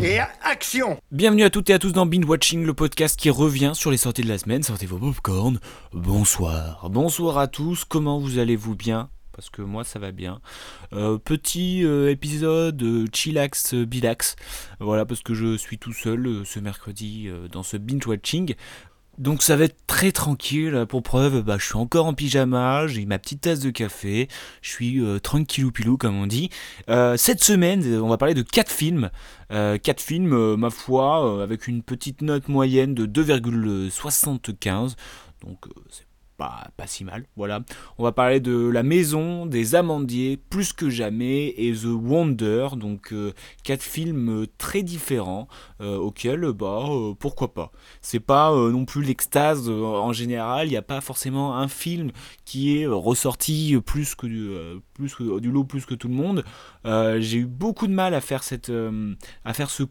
Et action Bienvenue à toutes et à tous dans Binge Watching, le podcast qui revient sur les sorties de la semaine. Sortez vos popcorn. Bonsoir. Bonsoir à tous, comment vous allez-vous bien? Parce que moi ça va bien. Euh, petit euh, épisode euh, chillax bilax, voilà parce que je suis tout seul ce mercredi dans ce binge watching. Donc ça va être très tranquille, pour preuve, bah, je suis encore en pyjama, j'ai ma petite tasse de café, je suis tranquillou pilou comme on dit. cette semaine, on va parler de 4 films, 4 films, ma foi, avec une petite note moyenne de 2,75, donc c'est pas, si mal. Voilà. On va parler de La Maison, des Amandiers, Plus que jamais et The Wonder. Donc euh, quatre films très différents euh, auxquels, bah, euh, pourquoi pas. C'est pas non plus l'extase en général. Il n'y a pas forcément un film qui est ressorti plus que du, plus du lot plus que tout le monde. J'ai eu beaucoup de mal à faire cette, ce,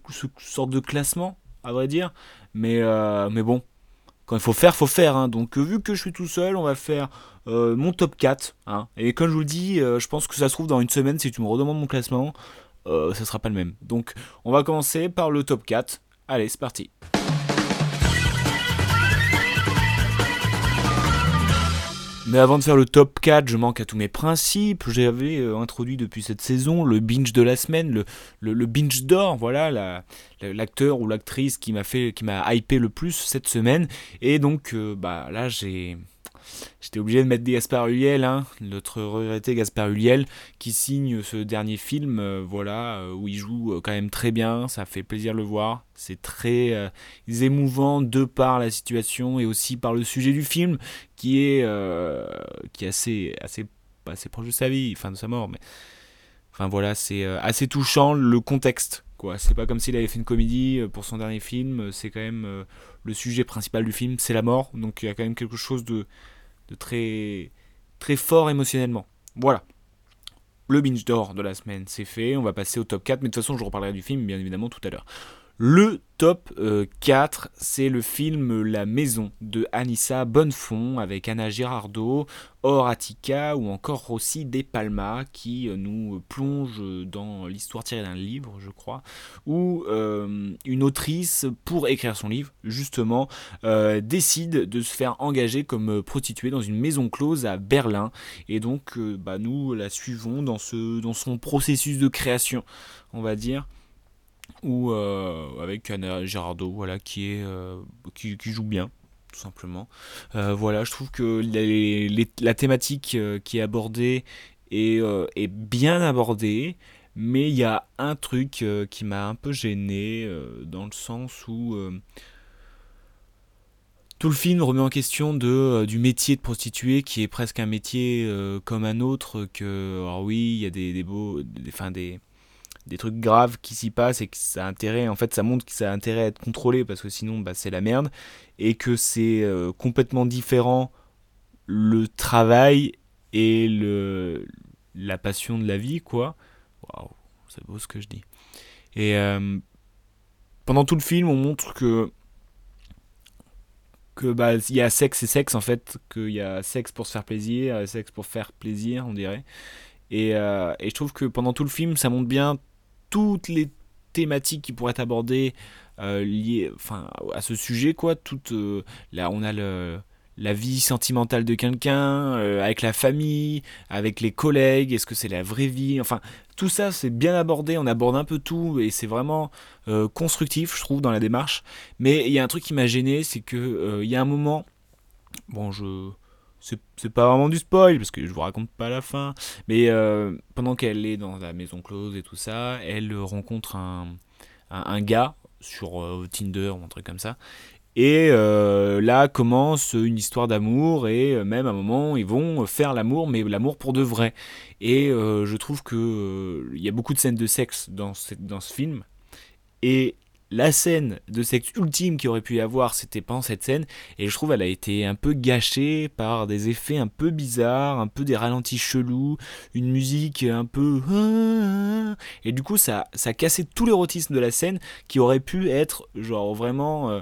ce, sorte de classement, à vrai dire. Mais, mais bon, quand il faut faire, faut faire. Hein. Donc euh, vu que je suis tout seul, on va faire euh, mon top 4. Hein. Et comme je vous le dis, euh, je pense que ça se trouve dans une semaine, si tu me redemandes mon classement, ça sera pas le même. Donc on va commencer par le top 4. Allez, c'est parti. Mais avant de faire le top 4, je manque à tous mes principes. J'avais euh, introduit depuis cette saison le binge de la semaine, le, binge d'or, voilà, l'acteur ou l'actrice qui m'a fait, qui m'a hypé le plus cette semaine. Et donc, euh, bah là, j'ai J'étais obligé de mettre des Gaspard Huliel, hein, notre regretté Gaspard Huliel, qui signe ce dernier film, euh, voilà, euh, où il joue euh, quand même très bien, ça fait plaisir de le voir. C'est très émouvant de par la situation et aussi par le sujet du film, qui est, qui assez, assez, assez proche de sa vie, enfin de sa mort, mais. Enfin voilà, c'est assez touchant le contexte. C'est pas comme s'il avait fait une comédie pour son dernier film, c'est quand même le sujet principal du film, c'est la mort, donc il y a quand même quelque chose de, de très, fort émotionnellement. Voilà. Le binge d'or de la semaine, c'est fait. On va passer au top 4, mais de toute façon, je reparlerai du film, bien évidemment, tout à l'heure. Le top 4, euh, c'est le film La Maison de Anissa Bonnefond avec Anna Girardot, Horatica ou encore Rossi De Palma qui euh, nous plonge dans l'histoire tirée d'un livre, je crois, où euh, une autrice, pour écrire son livre, justement, décide de se faire engager comme prostituée dans une maison close à Berlin. Et donc, bah, nous la suivons dans son processus de création, on va dire ou euh, avec Anna Girardot, voilà, qui, est, euh, qui, joue bien, tout simplement. Euh, voilà, je trouve que la thématique qui est abordée est, est bien abordée, mais il y a un truc qui m'a un peu gêné, dans le sens où tout le film remet en question de, du métier de prostituée qui est presque un métier comme un autre que alors oui il y a des, des beaux des des trucs graves qui s'y passent et que ça a intérêt, en fait, ça montre que ça a intérêt à être contrôlé parce que sinon, bah, c'est la merde et que c'est euh, complètement différent le travail et le, la passion de la vie, quoi. Waouh, c'est beau ce que je dis. Et euh, pendant tout le film, on montre que que bah il y a sexe et sexe en fait, qu'il y a sexe pour se faire plaisir, sexe pour faire plaisir, on dirait. Et, euh, et, je trouve que pendant tout le film, ça montre bien toutes les thématiques qui pourraient être abordées euh, liées enfin, à ce sujet. Quoi. Toute, euh, là, on a le, la vie sentimentale de quelqu'un, euh, avec la famille, avec les collègues, est-ce que c'est la vraie vie? Enfin, tout ça, c'est bien abordé, on aborde un peu tout, et c'est vraiment constructif, je trouve, dans la démarche. Mais il y a un truc qui m'a gêné, c'est qu'il il y a un moment, bon, je c'est pas vraiment du spoil parce que je vous raconte pas la fin mais euh, pendant qu'elle est dans la maison close et tout ça elle rencontre un, un, gars sur euh, Tinder ou un truc comme ça et euh, là commence une histoire d'amour et même à un moment ils vont faire l'amour mais l'amour pour de vrai. Et je trouve que il y a beaucoup de scènes de sexe dans, dans ce film et la scène de sexe ultime qui aurait pu y avoir, c'était pendant cette scène, et je trouve elle a été un peu gâchée par des effets un peu bizarres, un peu des ralentis chelous, une musique un peu... Et du coup, ça, ça a cassé tout l'érotisme de la scène qui aurait pu être, genre vraiment... euh,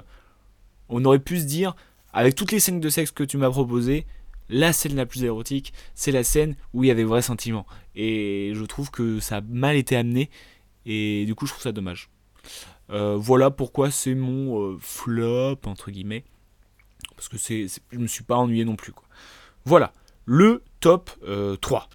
on aurait pu se dire, avec toutes les scènes de sexe que tu m'as proposées, la scène la plus érotique, c'est la scène où il y avait vrai sentiment. Et je trouve que ça a mal été amené, et du coup, je trouve ça dommage. Euh, voilà pourquoi c'est mon euh, flop entre guillemets parce que c'est, je me suis pas ennuyé non plus. Voilà le top euh, 3.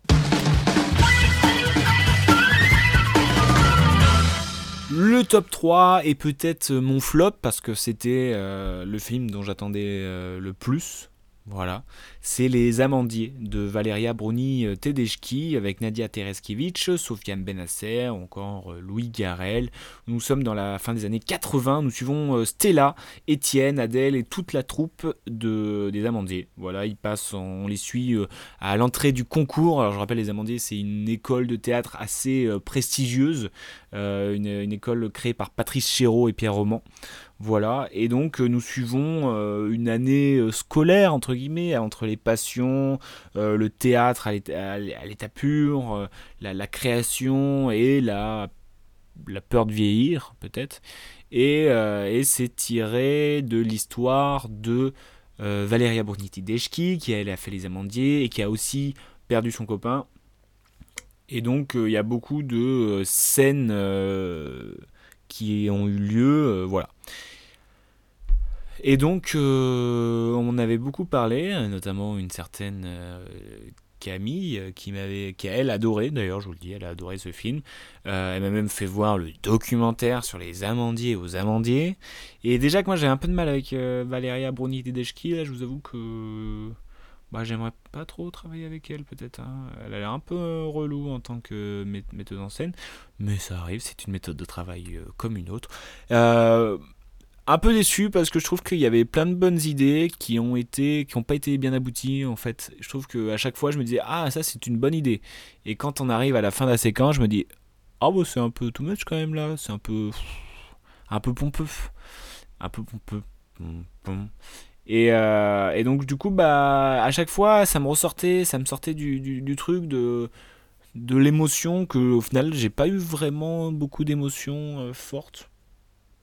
Le top 3 est peut-être mon flop parce que c'était euh, le film dont j'attendais euh, le plus. Voilà, c'est Les Amandiers de Valeria Bruni euh, Tedeschi avec Nadia Tereskevich, Sofiane Benasser encore euh, Louis Garrel. Nous sommes dans la fin des années 80, nous suivons euh, Stella, Étienne, Adèle et toute la troupe de, des Amandiers. Voilà, ils passent, en- on les suit à l'entrée du concours. Alors je rappelle, les Amandiers, c'est une école de théâtre assez prestigieuse, une, une école créée par Patrice Chéreau et Pierre Roman. Voilà, et donc euh, nous suivons euh, une année euh, scolaire, entre guillemets, entre les passions, le théâtre à l'état, pur, la, création et la, peur de vieillir, peut-être. Et, c'est tiré de l'histoire de Valeria Bruni-Tedeschi, qui elle a fait les amandiers et qui a aussi perdu son copain. Et donc il y a beaucoup de scènes qui ont eu lieu, voilà. Et donc, euh, on avait beaucoup parlé, notamment une certaine euh, Camille, euh, qui m'avait, qui a elle adoré, d'ailleurs, je vous le dis, elle a adoré ce film. Euh, elle m'a même fait voir le documentaire sur les amandiers aux amandiers. Et déjà que moi j'ai un peu de mal avec Valeria Bruni Tedeschi, là, je vous avoue que bah, j'aimerais pas trop travailler avec elle, peut-être. hein. Elle a l'air un peu relou en tant que metteuse en scène, mais ça arrive, c'est une méthode de travail comme une autre. Euh, un peu déçu parce que je trouve qu'il y avait plein de bonnes idées qui ont été qui ont pas été bien abouties en fait. Je trouve que à chaque fois je me disais ah ça c'est une bonne idée. Et quand on arrive à la fin de la séquence je me dis ah bah c'est un peu too much quand même là, c'est un peu un peu pompeux, un peu pompeux. Euh, et donc du coup bah à chaque fois ça me ressortait, ça me sortait du, du, du truc de de l'émotion que au final j'ai pas eu vraiment beaucoup d'émotions euh, fortes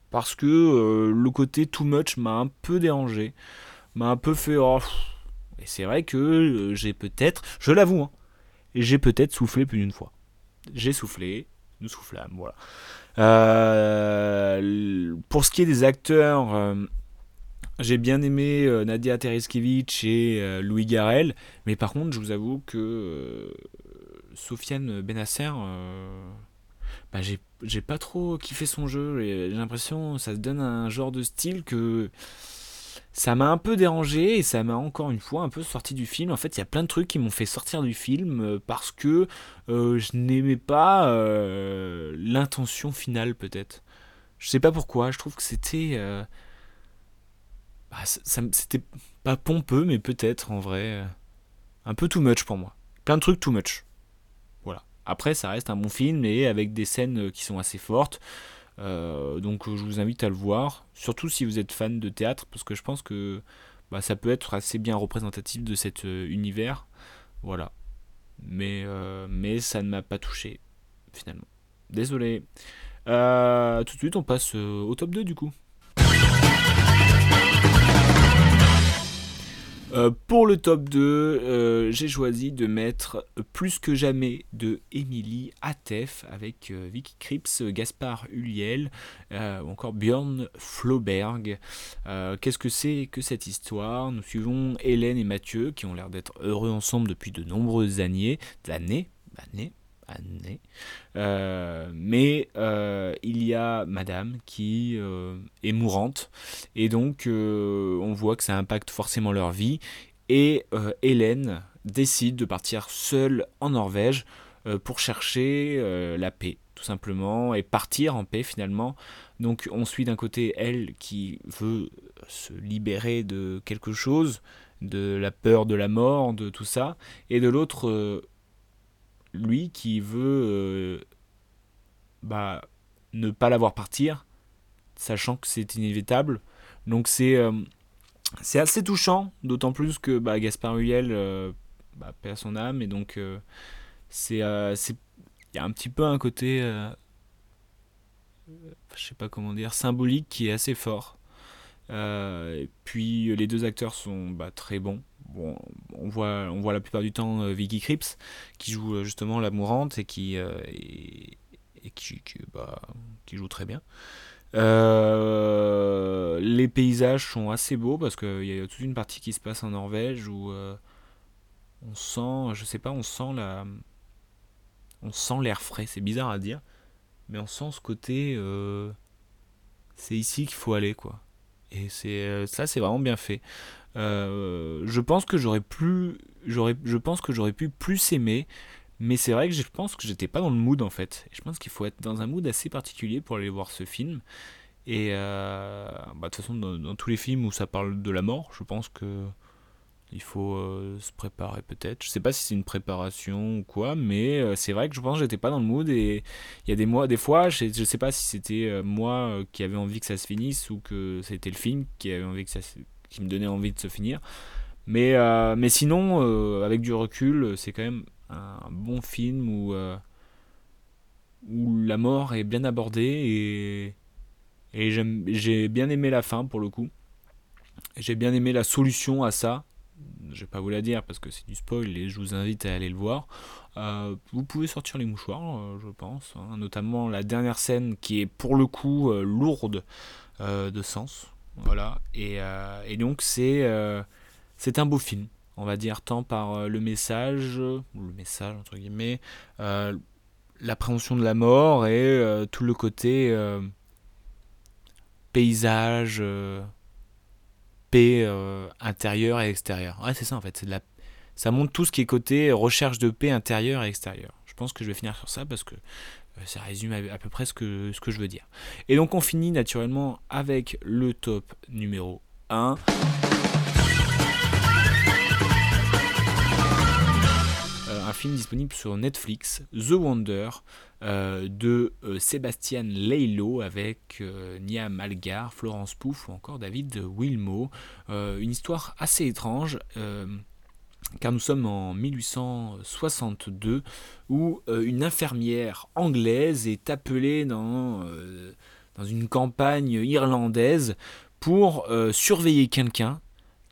parce que euh, le côté too much m'a un peu dérangé, m'a un peu fait oh. Et c'est vrai que euh, j'ai peut-être, je l'avoue, hein, j'ai peut-être soufflé plus d'une fois. J'ai soufflé, nous soufflâmes, voilà. Euh, pour ce qui est des acteurs, j'ai bien aimé Nadia Tereskevich et Louis Garrel, mais par contre, je vous avoue que Sofiane Benasser, bah, j'ai pas trop kiffé son jeu. J'ai l'impression ça donne un genre de style que ça m'a un peu dérangé et ça m'a encore une fois un peu sorti du film. En fait, il y a plein de trucs qui m'ont fait sortir du film euh, parce que euh, je n'aimais pas euh, l'intention finale, peut-être. Je sais pas pourquoi. Je trouve que c'était. bah, c'était pas pompeux, mais peut-être en vrai. un peu too much pour moi. Plein de trucs too much. Après, ça reste un bon film et avec des scènes euh, qui sont assez fortes. Euh, donc, euh, je vous invite à le voir. Surtout si vous êtes fan de théâtre, parce que je pense que bah, ça peut être assez bien représentatif de cet univers. Voilà. Mais, ça ne m'a pas touché, finalement. Désolé. Tout de suite, on passe au top 2 du coup. Euh, pour le top 2, euh, j'ai choisi de mettre Plus que jamais de Émilie Atef avec euh, Vicky Krieps, Gaspard Huliel ou encore Björn Floberg. Euh, Qu'est-ce que c'est que cette histoire? Nous suivons Hélène et Mathieu qui ont l'air d'être heureux ensemble depuis de nombreuses années. Années Années Euh, mais euh, il y a Madame qui euh, est mourante. Et donc on voit que ça impacte forcément leur vie. Et Hélène décide de partir seule en Norvège pour chercher la paix tout simplement et partir en paix finalement. Donc on suit d'un côté elle qui veut se libérer de quelque chose de la peur de la mort de tout ça. Et de l'autre lui qui veut euh, bah, ne pas la voir partir, sachant que c'est inévitable. Donc c'est c'est assez touchant, d'autant plus que bah, Gaspard Huliel bah, perd son âme, et donc c'est il y a un petit peu un côté je sais pas comment dire symbolique qui est assez fort. puis les deux acteurs sont bah, très bons on voit, la plupart du temps euh, Vicky Krieps qui joue euh, justement la mourante et qui, euh, bah, joue très bien. les paysages sont assez beaux parce qu'il y a toute une partie qui se passe en Norvège où on sent, je sais pas, on sent la, on sent l'air frais. C'est bizarre à dire, mais on sent ce côté, c'est ici qu'il faut aller quoi. Et c'est ça, c'est vraiment bien fait. Euh, je pense que j'aurais plus, je pense que j'aurais pu plus aimer, mais c'est vrai que je pense que j'étais pas dans le mood en fait. je pense qu'il faut être dans un mood assez particulier pour aller voir ce film. Et euh, bah, de toute façon, dans, tous les films où ça parle de la mort, je pense que il faut euh, se préparer peut-être. Je sais pas si c'est une préparation ou quoi, mais c'est vrai que je pense que j'étais pas dans le mood et il y a des mois, des fois, je, je sais pas si c'était moi qui avait envie que ça se finisse ou que c'était le film qui avait envie que ça se qui me donnait envie de se finir. Mais, euh, sinon, euh, avec du recul, c'est quand même un bon film où, euh, la mort est bien abordée et, et j'ai bien aimé la fin pour le coup. J'ai bien aimé la solution à ça. Je vais pas vous la dire parce que c'est du spoil et je vous invite à aller le voir. vous pouvez sortir les mouchoirs, je pense, hein. notamment la dernière scène qui est pour le coup lourde de sens. Voilà. Euh, et, donc c'est euh, c'est un beau film, on va dire, tant par euh, le message, le message entre guillemets, l'appréhension de la mort et tout le côté paysage, paix intérieure et extérieure. Ouais, c'est ça en fait. De la... Ça montre tout ce qui est côté recherche de paix intérieure et extérieure. Je pense que je vais finir sur ça parce que ça résume à, peu près ce que, ce que je veux dire. Et donc on finit naturellement avec le top numéro 1. Euh, un film disponible sur Netflix, The Wonder, euh, de Sébastien Leilo avec Nia Malgar, Florence Pouf ou encore David Wilmo. une histoire assez étrange car nous sommes en 1862 où euh, une infirmière anglaise est appelée dans, euh, une campagne irlandaise pour euh, surveiller quelqu'un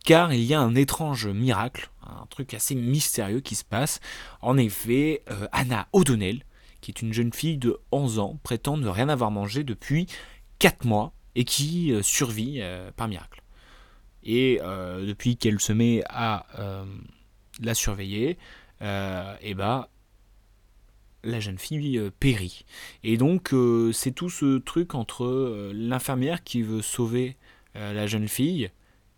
car il y a un étrange miracle, un truc assez mystérieux qui se passe. En effet, Anna O'Donnell, qui est une jeune fille de 11 ans, prétend ne rien avoir mangé depuis 4 mois et qui survit par miracle. Et depuis qu'elle se met à la surveiller, et euh, eh bah la jeune fille euh, périt. Et donc euh, c'est tout ce truc entre l'infirmière qui veut sauver la jeune fille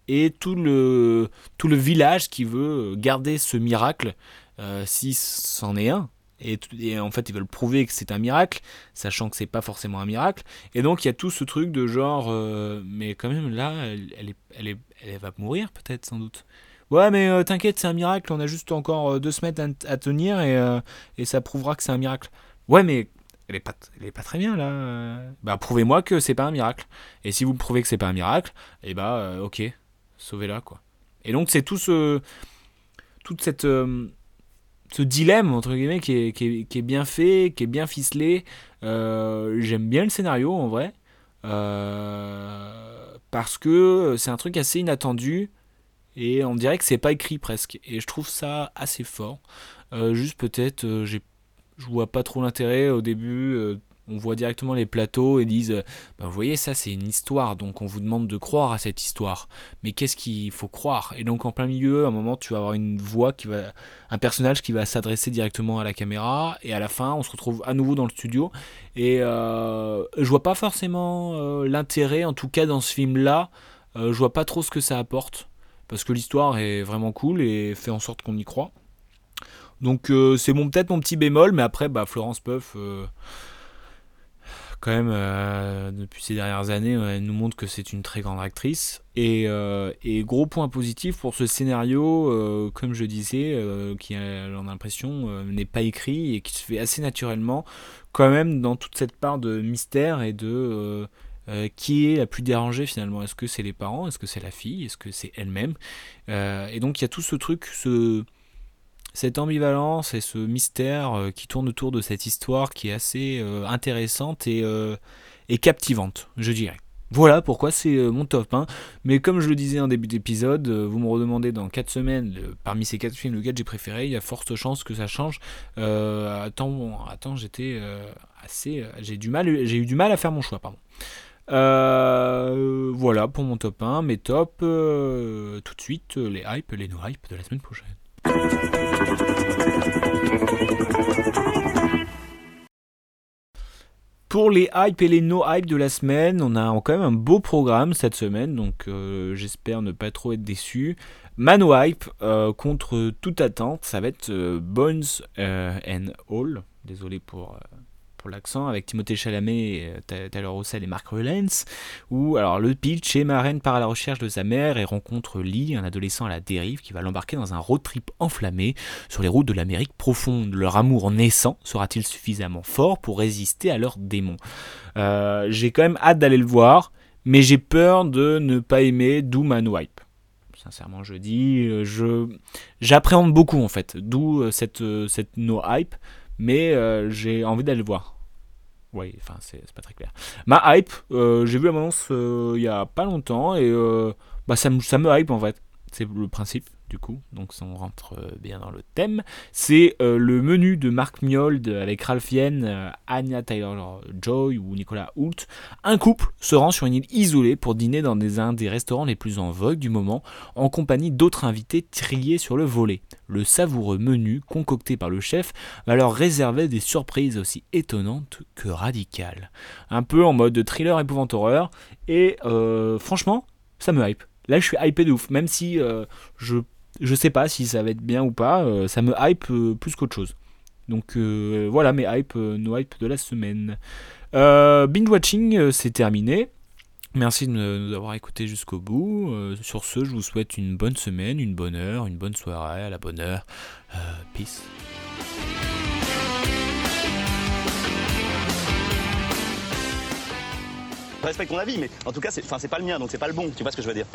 et tout le, tout le village qui veut garder ce miracle, si c'en est un. Et, en fait, ils veulent prouver que c'est un miracle, sachant que c'est pas forcément un miracle. Et donc, il y a tout ce truc de genre, mais quand même, là, elle, elle, elle, elle va mourir, peut-être, sans doute. Ouais, mais euh, t'inquiète, c'est un miracle, on a juste encore euh, deux semaines à, tenir et, euh, et, ça prouvera que c'est un miracle. Ouais, mais elle est pas, elle est pas très bien là. Bah, prouvez-moi que c'est pas un miracle. Et si vous prouvez que c'est pas un miracle, et eh bah, ok, sauvez-la quoi. Et donc, c'est tout ce. Toute cette. ce dilemme, entre guillemets, qui est, qui, est, qui est, bien fait, qui est bien ficelé. J'aime bien le scénario en vrai. parce que c'est un truc assez inattendu et on dirait que c'est pas écrit presque. Et je trouve ça assez fort. Euh, juste peut-être, euh, je vois pas trop l'intérêt au début. Euh, on voit directement les plateaux et disent bah, Vous voyez, ça c'est une histoire, donc on vous demande de croire à cette histoire. Mais qu'est-ce qu'il faut croire? Et donc en plein milieu, à un moment, tu vas avoir une voix qui va. un personnage qui va s'adresser directement à la caméra, et à la fin, on se retrouve à nouveau dans le studio. Et je vois pas forcément l'intérêt, en tout cas dans ce film-là. je vois pas trop ce que ça apporte parce que l'histoire est vraiment cool et fait en sorte qu'on y croit. Donc euh, c'est peut-être mon petit bémol, mais après bah, Florence Puff, euh, quand même euh, depuis ces dernières années, elle nous montre que c'est une très grande actrice. Et, gros point positif pour ce scénario, comme je disais, qui a l'impression n'est pas écrit et qui se fait assez naturellement, quand même dans toute cette part de mystère et de qui est la plus dérangée finalement? Est-ce que c'est les parents? Est-ce que c'est la fille? Est-ce que c'est elle-même? Et donc il y a tout ce truc, ce, cette ambivalence et ce mystère qui tourne autour de cette histoire qui est assez intéressante et, captivante, je dirais. Voilà pourquoi c'est euh, mon top 1. Mais comme je le disais en début d'épisode, euh, vous me redemandez dans 4 semaines, parmi ces 4 films, lequel j'ai préféré, il y a forte chance que ça change. Euh, attends, attends j'étais assez. J'ai du mal, j'ai eu du mal à faire mon choix, pardon. Voilà pour mon top 1, mes tops. tout de suite, les hypes, les no-hypes de la semaine prochaine. Pour les hype et les no hype de la semaine, on a quand même un beau programme cette semaine, donc euh, j'espère ne pas trop être déçu. Mano hype euh, contre toute attente, ça va être euh, Bones and All. Désolé pour pour l'accent, avec Timothée Chalamet, euh, Taylor Roussel et Mark Rylance, où alors le pitch est Marraine part à la recherche de sa mère et rencontre Lee, un adolescent à la dérive, qui va l'embarquer dans un road trip enflammé sur les routes de l'Amérique profonde. Leur amour naissant sera-t-il suffisamment fort pour résister à leurs démons? Euh, J'ai quand même hâte d'aller le voir, mais j'ai peur de ne pas aimer Doom and Wipe sincèrement je dis. Euh, je j'appréhende beaucoup en fait, d'où cette, cette no hype mais euh, j'ai envie d'aller le voir. Oui, enfin, c'est pas très clair. Ma hype, euh, j'ai vu la annonce euh, il y a pas longtemps et bah, ça, me, ça me hype en fait. C'est le principe du coup, donc ça on rentre euh, bien dans le thème. C'est euh, le menu de Marc Miold avec Ralph Yen, euh, Anya Taylor-Joy ou Nicolas Hoult. Un couple se rend sur une île isolée pour dîner dans un des restaurants les plus en vogue du moment, en compagnie d'autres invités triés sur le volet. Le savoureux menu concocté par le chef va leur réserver des surprises aussi étonnantes que radicales. Un peu en mode thriller épouvante horreur, et franchement, ça me hype. Là, je suis hypé de ouf, même si je je sais pas si ça va être bien ou pas. Euh, ça me hype euh, plus qu'autre chose. Donc euh, voilà mes hype, nos hype de la semaine. binge watching, c'est terminé. Merci de nous avoir écoutés jusqu'au bout. sur ce, je vous souhaite une bonne semaine, une bonne heure, une bonne soirée, à la bonne heure. peace. Respecte ton avis, mais en tout cas, c'est pas le mien, donc c'est pas le bon. Tu vois ce que je veux dire?